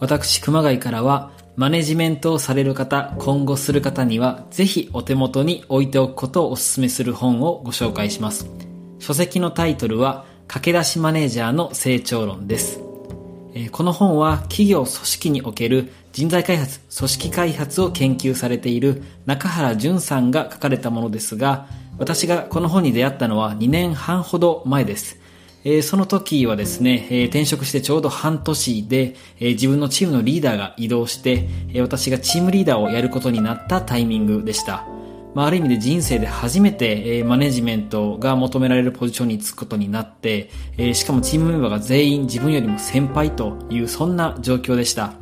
私、熊谷からは、マネジメントをされる方、今後する方には、ぜひお手元に置いておくことをお勧めする本をご紹介します。書籍のタイトルは、駆け出しマネージャーの成長論です。この本は企業組織における人材開発、組織開発を研究されている中原淳さんが書かれたものですが、私がこの本に出会ったのは2年半ほど前です。えー、その時はですね、えー、転職してちょうど半年で、えー、自分のチームのリーダーが移動して、え私がチームリーダーをやることになったタイミングでした。まあ、ある意味で人生で初めて、えマネジメントが求められるポジションにつくことになって、えしかもチームメンバーが全員自分よりも先輩というそんな状況でした。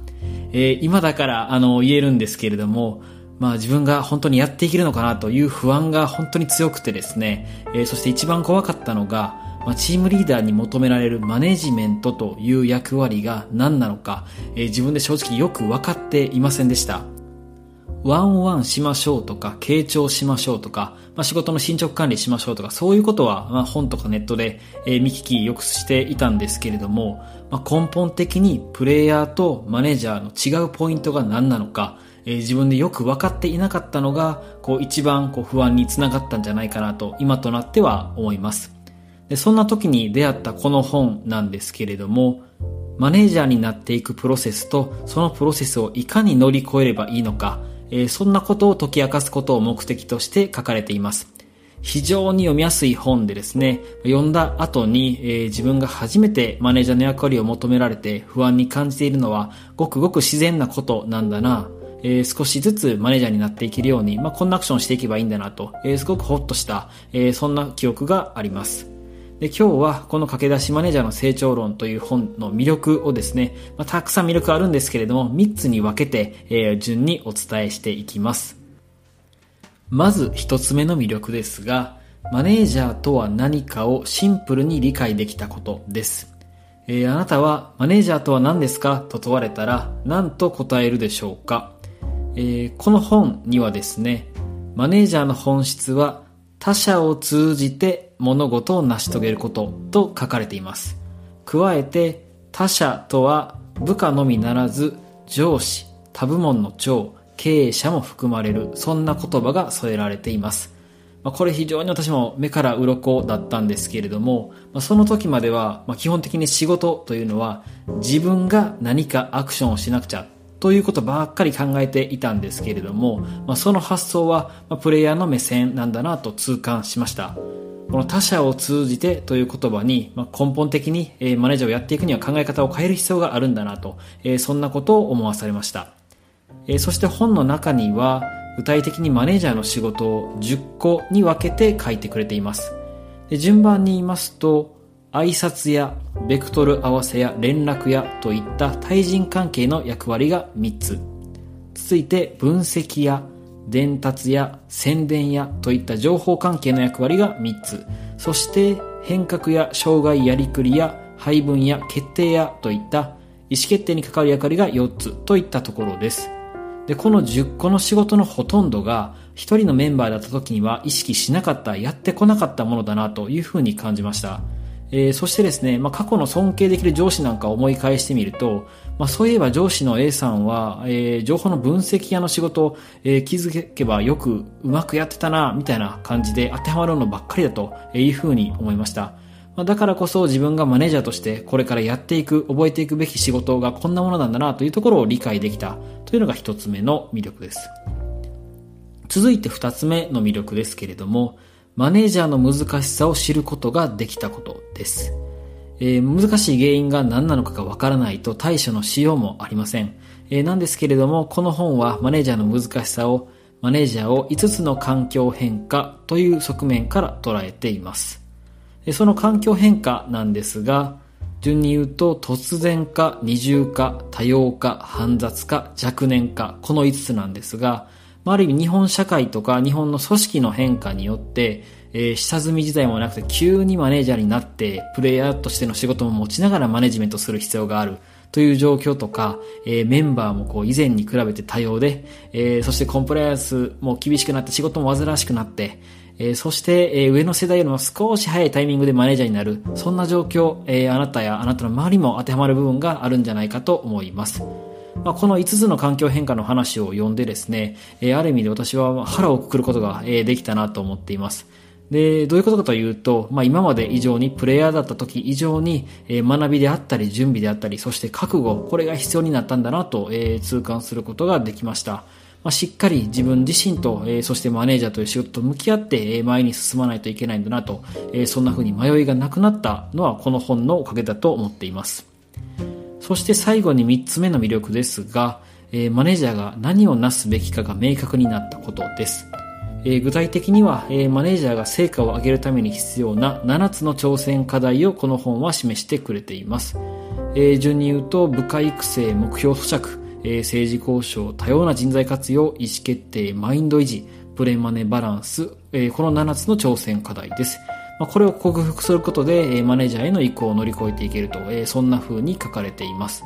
え今だからあの言えるんですけれども、まあ自分が本当にやっていけるのかなという不安が本当に強くてですね、えそして一番怖かったのが、まあ、チームリーダーに求められるマネジメントという役割が何なのか、えー、自分で正直よく分かっていませんでした。ワンオワンしましょうとか、傾聴しましょうとか、まあ、仕事の進捗管理しましょうとか、そういうことは、まあ、本とかネットで、えー、見聞きよくしていたんですけれども、まあ、根本的にプレイヤーとマネージャーの違うポイントが何なのか、えー、自分でよく分かっていなかったのが、こう一番こう不安につながったんじゃないかなと、今となっては思います。でそんな時に出会ったこの本なんですけれども、マネージャーになっていくプロセスと、そのプロセスをいかに乗り越えればいいのか、えー、そんなことを解き明かすことを目的として書かれています。非常に読みやすい本でですね、読んだ後に、えー、自分が初めてマネージャーの役割を求められて不安に感じているのは、ごくごく自然なことなんだな、えー、少しずつマネージャーになっていけるように、まあ、こんなアクションしていけばいいんだなと、えー、すごくホッとした、えー、そんな記憶があります。で今日はこの駆け出しマネージャーの成長論という本の魅力をですね、まあ、たくさん魅力あるんですけれども、3つに分けて、えー、順にお伝えしていきます。まず1つ目の魅力ですが、マネージャーとは何かをシンプルに理解できたことです。えー、あなたはマネージャーとは何ですか？と問われたら何と答えるでしょうか、えー、この本にはですね、マネージャーの本質は他者を通じて物事を成し遂げることと書かれています。加えて他者とは部下のみならず上司、他部門の長、経営者も含まれる、そんな言葉が添えられています。これ非常に私も目から鱗だったんですけれども、その時までは、基本的に仕事というのは自分が何かアクションをしなくちゃということばっかり考えていたんですけれども、その発想は、プレイヤーの目線なんだなと痛感しました。この他者を通じてという言葉に、ま、根本的に、マネージャーをやっていくには考え方を変える必要があるんだなと、え、そんなことを思わされました。え、そして本の中には、具体的にマネージャーの仕事を10個に分けて書いてくれています。で順番に言いますと、挨拶やベクトル合わせや連絡やといった対人関係の役割が3つ。続いて分析や伝達や宣伝やといった情報関係の役割が3つ。そして変革や障害やりくりや配分や決定やといった意思決定に関わる役割が4つといったところです。で、この10個の仕事のほとんどが1人のメンバーだった時には意識しなかった、やってこなかったものだなというふうに感じました。えー、そしてですね、まあ、過去の尊敬できる上司なんかを思い返してみると、まあ、そういえば上司の A さんは、えー、情報の分析屋の仕事、えー、気づけばよくうまくやってたな、みたいな感じで当てはまるのばっかりだというふうに思いました。まあ、だからこそ自分がマネージャーとしてこれからやっていく、覚えていくべき仕事がこんなものなんだなというところを理解できたというのが一つ目の魅力です。続いて二つ目の魅力ですけれども、マネージャーの難しさを知ることができたことです。えー、難しい原因が何なのかがわからないと対処のしようもありません。えー、なんですけれども、この本はマネージャーの難しさを、マネージャーを5つの環境変化という側面から捉えています。その環境変化なんですが、順に言うと突然化、二重化、多様化、煩雑化、若年化、この5つなんですが、ある意味日本社会とか日本の組織の変化によって、えー、下積み時代もなくて急にマネージャーになって、プレイヤーとしての仕事も持ちながらマネジメントする必要がある。という状況とか、えー、メンバーもこう以前に比べて多様で、えー、そしてコンプライアンスも厳しくなって仕事も煩わしくなって、えー、そして、えー、上の世代よりも少し早いタイミングでマネージャーになる、そんな状況、えー、あなたやあなたの周りも当てはまる部分があるんじゃないかと思います。まあ、この5つの環境変化の話を読んでですね、えある意味で私は腹をくくることが、えできたなと思っています。で、どういうことかというと、まあ、今まで以上にプレイヤーだった時以上に、え、学びであったり、準備であったり、そして覚悟、これが必要になったんだなと、え、痛感することができました。まあ、しっかり自分自身と、え、そしてマネージャーという仕事と向き合って、え、前に進まないといけないんだなと、え、そんな風に迷いがなくなったのはこの本のおかげだと思っています。そして最後に3つ目の魅力ですが、え、マネージャーが何をなすべきかが明確になったことです。え具体的には、えマネージャーが成果を上げるために必要な7つの挑戦課題をこの本は示してくれています。え順に言うと、部下育成、目標咀嚼、え政治交渉、多様な人材活用、意思決定、マインド維持、プレマネバランス、えこの7つの挑戦課題です。まこれを克服することで、えマネージャーへの移行を乗り越えていけると、えそんな風に書かれています。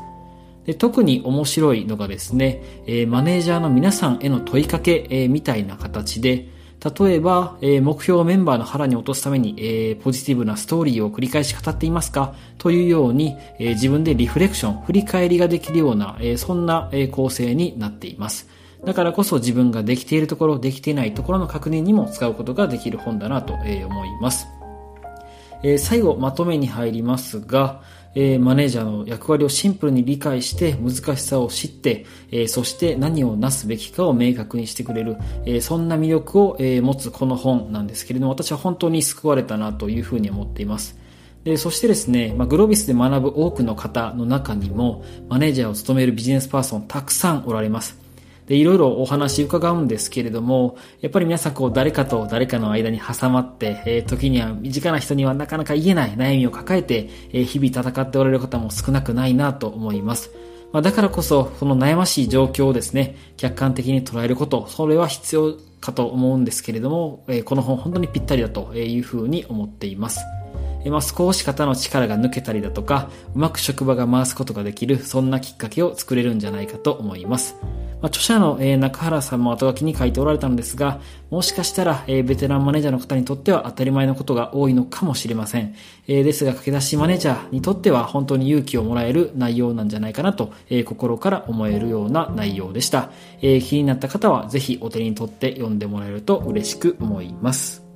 で特に面白いのがですね、えー、マネージャーの皆さんへの問いかけ、えー、みたいな形で、例えば、えー、目標をメンバーの腹に落とすために、えー、ポジティブなストーリーを繰り返し語っていますかというように、えー、自分でリフレクション、振り返りができるような、えそんな、え構成になっています。だからこそ自分ができているところ、できていないところの確認にも使うことができる本だなと思います。え最後、まとめに入りますが、えー、マネージャーの役割をシンプルに理解して難しさを知って、えー、そして何をなすべきかを明確にしてくれる、えー、そんな魅力を、え持つこの本なんですけれども私は本当に救われたなというふうに思っています。でそしてですね、まあ、グロービスで学ぶ多くの方の中にもマネージャーを務めるビジネスパーソンたくさんおられます。で、いろいろお話伺うんですけれども、やっぱり皆さんこう誰かと誰かの間に挟まって、えー、時には身近な人にはなかなか言えない悩みを抱えて、えー、日々戦っておられる方も少なくないなと思います。まあ、だからこそ、この悩ましい状況をですね、客観的に捉えること、それは必要かと思うんですけれども、えー、この本本当にぴったりだというふうに思っています。まあ、少し肩の力が抜けたりだとか、うまく職場が回すことができる、そんなきっかけを作れるんじゃないかと思います。まあ、著者の、中原さんも後書きに書いておられたのですが、もしかしたら、ベテランマネージャーの方にとっては当たり前のことが多いのかもしれません。ですが、駆け出しマネージャーにとっては本当に勇気をもらえる内容なんじゃないかなと、心から思えるような内容でした。気になった方はぜひお手に取って読んでもらえると嬉しく思います。